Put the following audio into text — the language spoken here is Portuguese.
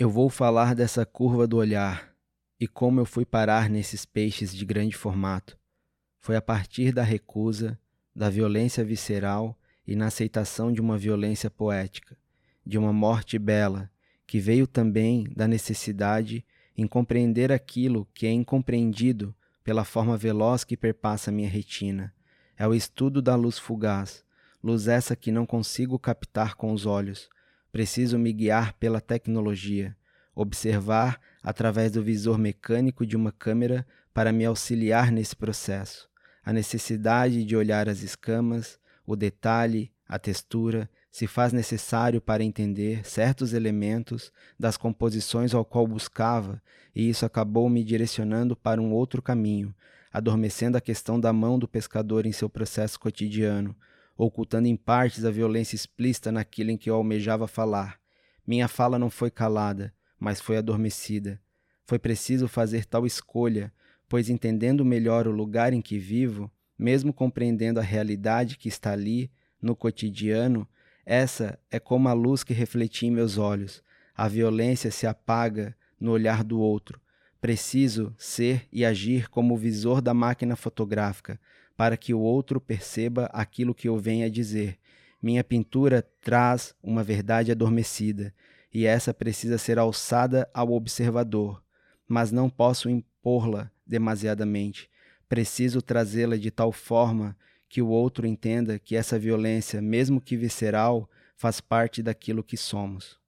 Eu vou falar dessa curva do olhar e como eu fui parar nesses peixes de grande formato. Foi a partir da recusa, da violência visceral e na aceitação de uma violência poética, de uma morte bela, que veio também da necessidade em compreender aquilo que é incompreendido pela forma veloz que perpassa minha retina. É o estudo da luz fugaz, luz essa que não consigo captar com os olhos, Preciso me guiar pela tecnologia, observar através do visor mecânico de uma câmera para me auxiliar nesse processo. A necessidade de olhar as escamas, o detalhe, a textura, se faz necessário para entender certos elementos das composições ao qual buscava, e isso acabou me direcionando para um outro caminho, adormecendo a questão da mão do pescador em seu processo cotidiano, ocultando em partes a violência explícita naquilo em que eu almejava falar. Minha fala não foi calada, mas foi adormecida. Foi preciso fazer tal escolha, pois entendendo melhor o lugar em que vivo, mesmo compreendendo a realidade que está ali, no cotidiano, essa é como a luz que refleti em meus olhos. A violência se apaga no olhar do outro. Preciso ser e agir como o visor da máquina fotográfica, para que o outro perceba aquilo que eu venho a dizer. Minha pintura traz uma verdade adormecida, e essa precisa ser alçada ao observador, mas não posso impor-la demasiadamente. Preciso trazê-la de tal forma que o outro entenda que essa violência, mesmo que visceral, faz parte daquilo que somos.